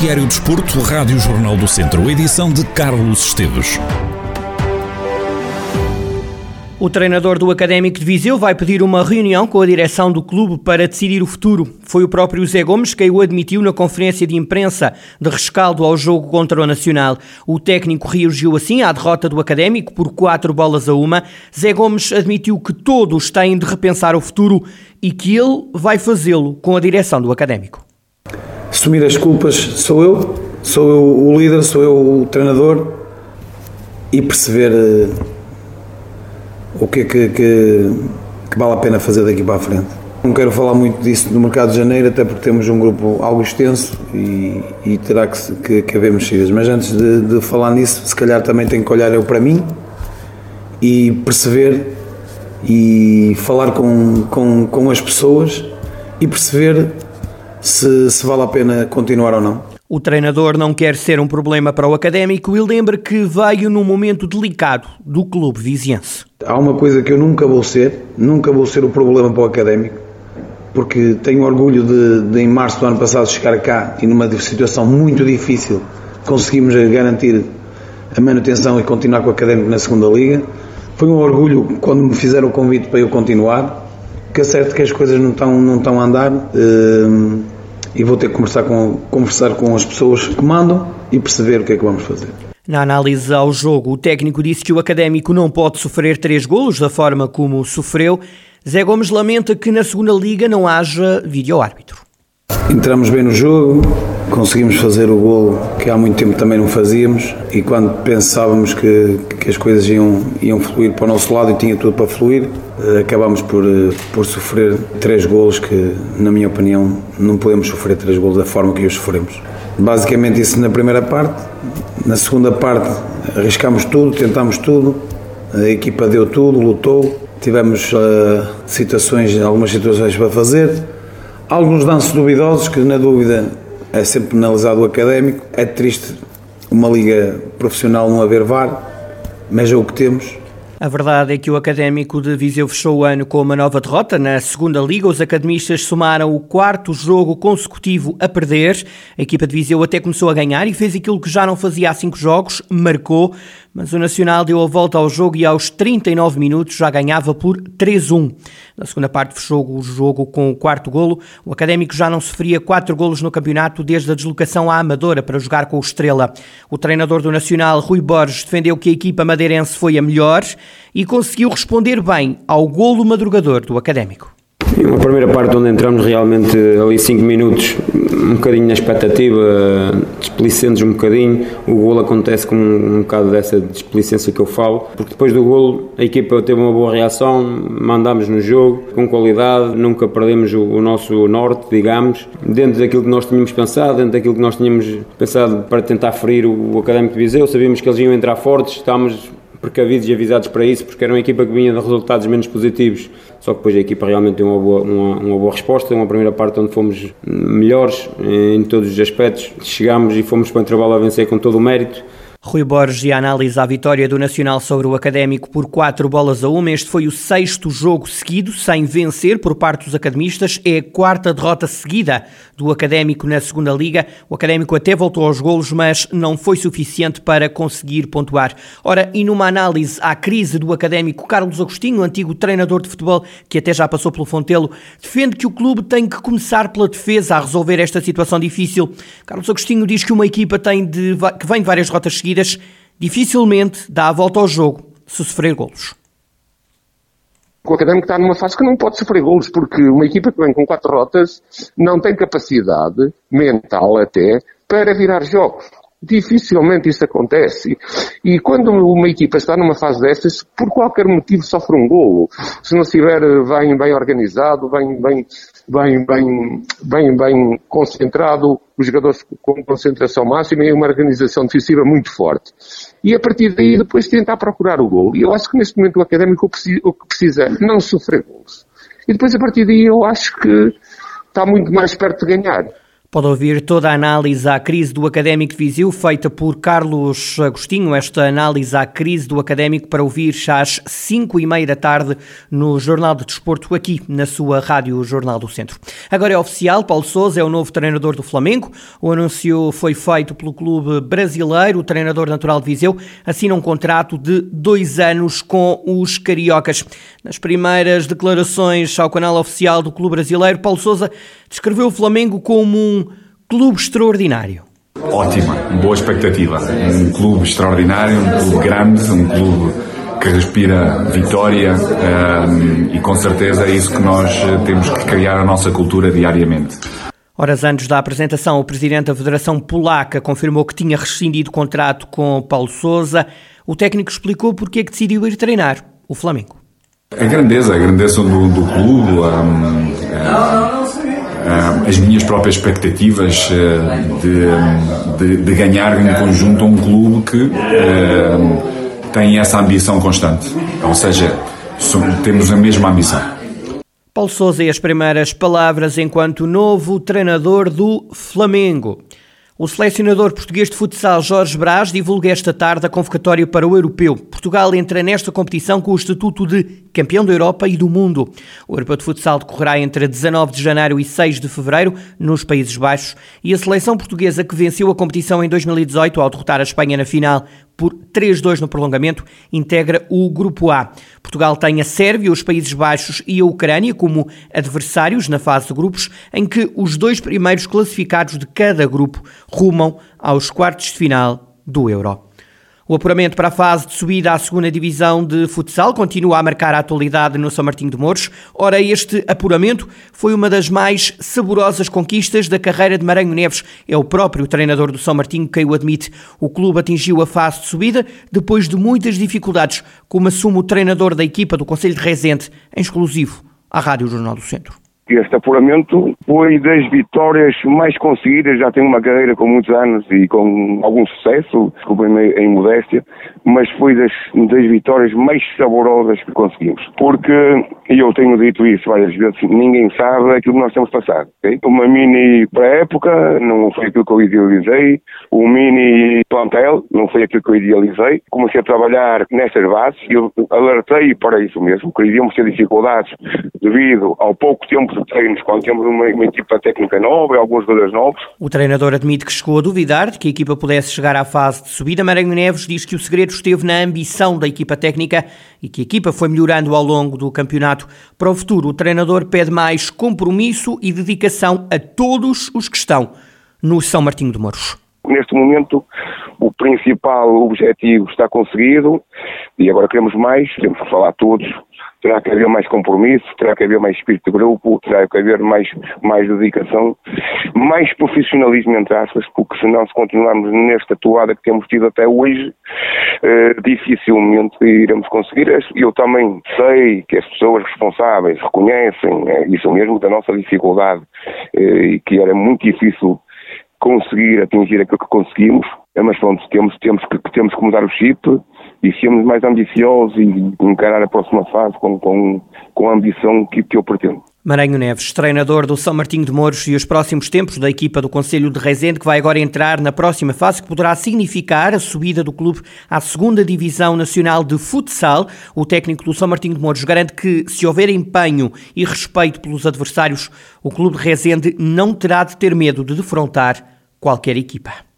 Noticiário Desporto, Rádio Jornal do Centro, edição de Carlos Esteves. O treinador do Académico de Viseu vai pedir uma reunião com a direção do clube para decidir o futuro. Foi o próprio Zé Gomes quem o admitiu na conferência de imprensa de rescaldo ao jogo contra o Nacional. O técnico reagiu assim à derrota do Académico por quatro bolas a uma. Zé Gomes admitiu que todos têm de repensar o futuro e que ele vai fazê-lo com a direção do Académico. Assumir as culpas sou eu, sou eu o líder, sou eu o treinador e perceber eh, o que é que, que, que, vale a pena fazer daqui para a frente. Não quero falar muito disso no mercado de janeiro, até porque temos um grupo algo extenso e, e terá que, que, que haver mexidas. Mas antes de, de, falar nisso, se calhar também tenho que olhar eu para mim e perceber e falar com, com, com as pessoas e perceber se, se vale a pena continuar ou não. O treinador não quer ser um problema para o académico e lembra que veio num momento delicado do clube viziense. Há uma coisa que eu nunca vou ser, nunca vou ser o problema para o académico, porque tenho orgulho de, de em março do ano passado chegar cá e numa situação muito difícil conseguimos garantir a manutenção e continuar com o académico na segunda liga. Foi um orgulho quando me fizeram o convite para eu continuar, que é certo que as coisas não estão, não estão a andar. Uh, e vou ter que conversar com, conversar com as pessoas que mandam e perceber o que é que vamos fazer. Na análise ao jogo, o técnico disse que o académico não pode sofrer três golos da forma como sofreu. Zé Gomes lamenta que na segunda liga não haja vídeo-árbitro. Entramos bem no jogo, conseguimos fazer o gol que há muito tempo também não fazíamos e quando pensávamos que, que as coisas iam, iam fluir para o nosso lado e tinha tudo para fluir, eh, acabámos por, eh, por sofrer três golos que, na minha opinião, não podemos sofrer três golos da forma que os sofremos. Basicamente isso na primeira parte. Na segunda parte arriscámos tudo, tentámos tudo, a equipa deu tudo, lutou, tivemos uh, situações, algumas situações para fazer, alguns lances duvidosos que na dúvida é sempre penalizado o académico. É triste uma liga profissional não haver VAR, mas é o que temos. A verdade é que o Académico de Viseu fechou o ano com uma nova derrota. Na segunda liga, os academistas somaram o quarto jogo consecutivo a perder. A equipa de Viseu até começou a ganhar e fez aquilo que já não fazia há cinco jogos, marcou mas o Nacional deu a volta ao jogo e aos 39 minutos já ganhava por 3-1. Na segunda parte fechou o jogo com o quarto golo. O Académico já não sofria quatro golos no campeonato desde a deslocação à Amadora para jogar com o Estrela. O treinador do Nacional, Rui Borges, defendeu que a equipa madeirense foi a melhor e conseguiu responder bem ao golo madrugador do Académico. Uma primeira parte onde entramos realmente ali 5 minutos, um bocadinho na expectativa, desplicentes um bocadinho. O golo acontece com um, bocado dessa desplicência que eu falo, porque depois do golo a equipa teve uma boa reação, mandámos no jogo com qualidade, nunca perdemos o, o nosso norte, digamos, dentro daquilo que nós tínhamos pensado, dentro daquilo que nós tínhamos pensado para tentar ferir o, o Académico de Viseu. Sabíamos que eles iam entrar fortes, estávamos precavidos e avisados para isso, porque era uma equipa que vinha de resultados menos positivos. Só que depois a equipa realmente deu uma boa, uma, uma boa resposta. Uma primeira parte onde fomos melhores em todos os aspectos. Chegámos e fomos para o intervalo a vencer com todo o mérito. Rui Borges e a vitória do Nacional sobre o Académico por 4 bolas a 1. Este foi o sexto jogo seguido sem vencer por parte dos academistas. É a quarta derrota seguida do Académico na segunda liga. O Académico até voltou aos golos, mas não foi suficiente para conseguir pontuar. Ora, e numa análise à crise do Académico, Carlos Agostinho, antigo treinador de futebol, que até já passou pelo Fontelo, defende que o clube tem que começar pela defesa a resolver esta situação difícil. Carlos Agostinho diz que uma equipa tem de, que vem de várias derrotas seguidas seguidas, dificilmente dá a volta ao jogo se sofrer golos. O Académico está numa fase que não pode sofrer golos, porque uma equipa que vem com quatro rotas não tem capacidade mental até para virar jogos. Dificilmente isso acontece. E quando uma equipa está numa fase dessas, por qualquer motivo sofre um golo. Se não estiver bem, bem organizado, bem, bem, bem, bem, bem, bem concentrado, os jogadores com concentração máxima e uma organização defensiva muito forte. E a partir daí depois tentar procurar o gol. E eu acho que neste momento o académico o que precisa é não sofrer gols. E depois a partir daí eu acho que está muito mais perto de ganhar. Pode ouvir toda a análise à crise do Académico de Viseu, feita por Carlos Agostinho. Esta análise à crise do Académico para ouvir às 5 e meia da tarde no Jornal de Desporto, aqui na sua Rádio Jornal do Centro. Agora é oficial, Paulo Sousa é o novo treinador do Flamengo. O anúncio foi feito pelo clube brasileiro. O treinador natural de Viseu assina um contrato de dois anos com os cariocas. Nas primeiras declarações ao canal oficial do clube brasileiro, Paulo Sousa descreveu o Flamengo como um clube extraordinário. Ótima, boa expectativa. Um clube extraordinário, um clube grande, um clube que respira vitória um, e com certeza é isso que nós eh, temos que criar a nossa cultura diariamente. Horas antes da apresentação, o presidente da Federação Polaca confirmou que tinha rescindido o contrato com Paulo Sousa. O técnico explicou porque é que decidiu ir treinar o Flamengo. A grandeza, a grandeza do, do clube, um, uh, as minhas próprias expectativas uh, de, de, de, ganhar em conjunto um clube que uh, tem essa ambição constante. Ou seja, temos a mesma ambição. Paulo Sousa e as primeiras palavras enquanto novo treinador do Flamengo. O selecionador português de futsal Jorge Brás divulga esta tarde a convocatória para o Europeu. Portugal entra nesta competição com o estatuto de campeão da Europa e do mundo. O Europeu de Futsal decorrerá entre 19 de janeiro e 6 de fevereiro nos Países Baixos e a seleção portuguesa que venceu a competição em 2018 ao derrotar a Espanha na final por 3-2 no prolongamento, integra o Grupo A. Portugal tem a Sérvia, os Países Baixos e a Ucrânia como adversários na fase de grupos, em que os dois primeiros classificados de cada grupo rumam aos quartos de final do Euro. O apuramento para a fase de subida à segunda divisão de futsal continua a marcar a atualidade no São Martinho de Mouros. Ora, este apuramento foi uma das mais saborosas conquistas da carreira de Maranhão Neves. É o próprio treinador do São Martinho quem o admite. O clube atingiu a fase de subida depois de muitas dificuldades, como assume o treinador da equipa do Conselho de Rezende, em exclusivo à Rádio Jornal do Centro este apuramento foi das vitórias mais conseguidas, já tenho uma carreira com muitos anos e com algum sucesso, desculpem-me em modéstia, mas foi das, das vitórias mais saborosas que conseguimos. Porque, e eu tenho dito isso várias vezes, ninguém sabe aquilo que nós temos passado. Okay? Uma mini pré-época não foi aquilo que eu idealizei, o mini plantel não foi aquilo que eu idealizei. Comecei a trabalhar nestas bases e eu alertei para isso mesmo, que iríamos ter dificuldades devido ao pouco tempo treinos, quando temos uma, uma equipa técnica nova alguns jogadores novos. O treinador admite que chegou a duvidar de que a equipa pudesse chegar à fase de subida. Maranhão Neves diz que o segredo esteve na ambição da equipa técnica e que a equipa foi melhorando ao longo do campeonato. Para o futuro, o treinador pede mais compromisso e dedicação a todos os que estão no São Martinho de Mouros. Neste momento, o principal objetivo está conseguido e agora queremos mais, temos que falar todos terá que haver mais compromisso, terá que haver mais espírito de grupo, terá que haver mais, mais dedicação, mais profissionalismo, entre aspas, porque senão se continuarmos nesta toada que temos tido até hoje, eh, dificilmente iremos conseguir. Eu também sei que as pessoas responsáveis reconhecem eh, isso mesmo da nossa dificuldade eh, e que era muito difícil conseguir atingir aquilo que conseguimos, mas pronto, temos, temos, que, temos que mudar o chip e sermos mais ambiciosos e encarar a próxima fase com, com, com a ambição que, que eu pretendo. Maranhão Neves, treinador do São Martinho de Mouros e os próximos tempos da equipa do Conselho de Rezende, que vai agora entrar na próxima fase, que poderá significar a subida do clube à segunda Divisão Nacional de Futsal. O técnico do São Martinho de Mouros garante que, se houver empenho e respeito pelos adversários, o clube de Rezende não terá de ter medo de defrontar qualquer equipa.